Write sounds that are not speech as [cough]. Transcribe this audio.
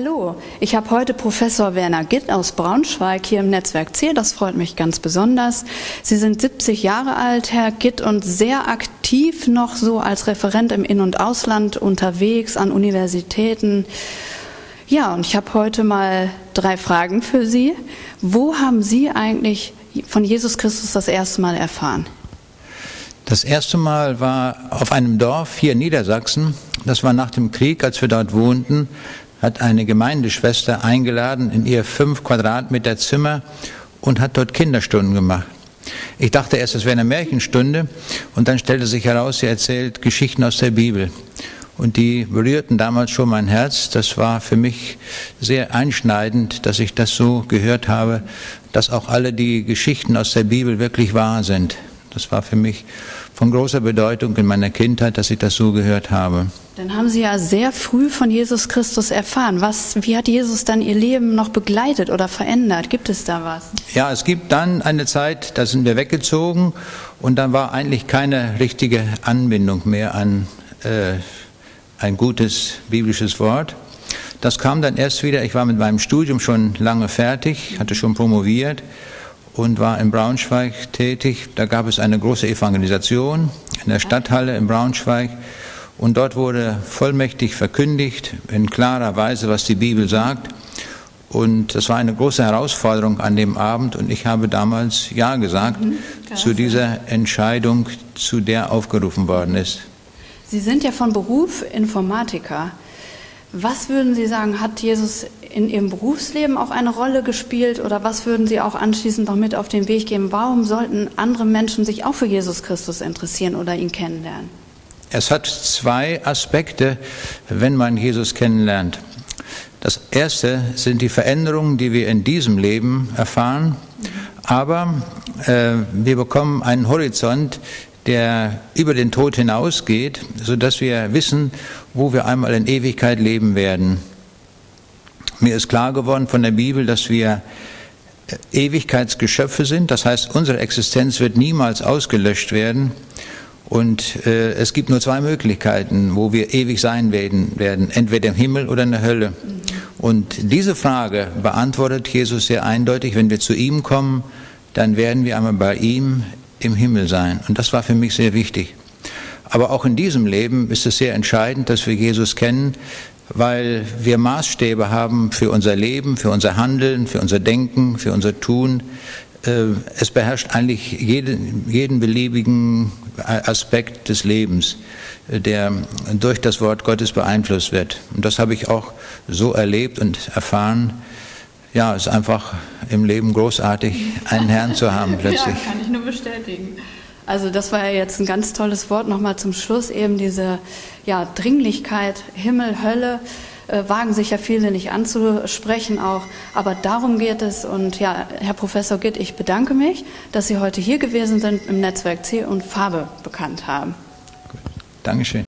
Hallo, ich habe heute Professor Werner Gitt aus Braunschweig hier im Netzwerk C. Das freut mich ganz besonders. Sie sind 70 Jahre alt, Herr Gitt, und sehr aktiv noch so als Referent im In- und Ausland unterwegs an Universitäten. Ja, und ich habe heute mal drei Fragen für Sie. Wo haben Sie eigentlich von Jesus Christus das erste Mal erfahren? Das erste Mal war auf einem Dorf hier in Niedersachsen. Das war nach dem Krieg, als wir dort wohnten hat eine Gemeindeschwester eingeladen in ihr fünf Quadratmeter Zimmer und hat dort Kinderstunden gemacht. Ich dachte erst, es wäre eine Märchenstunde und dann stellte sich heraus, sie erzählt Geschichten aus der Bibel. Und die berührten damals schon mein Herz. Das war für mich sehr einschneidend, dass ich das so gehört habe, dass auch alle die Geschichten aus der Bibel wirklich wahr sind. Das war für mich von großer Bedeutung in meiner Kindheit, dass ich das so gehört habe. Dann haben Sie ja sehr früh von Jesus Christus erfahren. Was, wie hat Jesus dann Ihr Leben noch begleitet oder verändert? Gibt es da was? Ja, es gibt dann eine Zeit, da sind wir weggezogen und dann war eigentlich keine richtige Anbindung mehr an äh, ein gutes biblisches Wort. Das kam dann erst wieder, ich war mit meinem Studium schon lange fertig, hatte schon promoviert und war in Braunschweig tätig. Da gab es eine große Evangelisation in der Stadthalle in Braunschweig. Und dort wurde vollmächtig verkündigt, in klarer Weise, was die Bibel sagt. Und das war eine große Herausforderung an dem Abend. Und ich habe damals Ja gesagt mhm, zu dieser Entscheidung, zu der aufgerufen worden ist. Sie sind ja von Beruf Informatiker. Was würden Sie sagen, hat Jesus in Ihrem Berufsleben auch eine Rolle gespielt oder was würden Sie auch anschließend noch mit auf den Weg geben? Warum sollten andere Menschen sich auch für Jesus Christus interessieren oder ihn kennenlernen? Es hat zwei Aspekte, wenn man Jesus kennenlernt. Das erste sind die Veränderungen, die wir in diesem Leben erfahren, aber äh, wir bekommen einen Horizont, der über den Tod hinausgeht, sodass wir wissen, wo wir einmal in Ewigkeit leben werden. Mir ist klar geworden von der Bibel, dass wir äh, Ewigkeitsgeschöpfe sind, das heißt, unsere Existenz wird niemals ausgelöscht werden und äh, es gibt nur zwei Möglichkeiten, wo wir ewig sein werden, werden, entweder im Himmel oder in der Hölle. Und diese Frage beantwortet Jesus sehr eindeutig, wenn wir zu ihm kommen, dann werden wir einmal bei ihm im Himmel sein. Und das war für mich sehr wichtig. Aber auch in diesem Leben ist es sehr entscheidend, dass wir Jesus kennen, weil wir Maßstäbe haben für unser Leben, für unser Handeln, für unser Denken, für unser Tun. Äh, es beherrscht eigentlich jeden, jeden beliebigen Aspekt des Lebens, der durch das Wort Gottes beeinflusst wird. Und das habe ich auch so erlebt und erfahren. Ja, es ist einfach im Leben großartig, einen Herrn zu haben [laughs] plötzlich. Ja, kann ich nur bestätigen. Also das war ja jetzt ein ganz tolles Wort nochmal zum Schluss, eben diese ja, Dringlichkeit, Himmel, Hölle äh, wagen sich ja viele nicht anzusprechen auch. Aber darum geht es. Und ja, Herr Professor Gitt, ich bedanke mich, dass Sie heute hier gewesen sind, im Netzwerk C und Farbe bekannt haben. Dankeschön.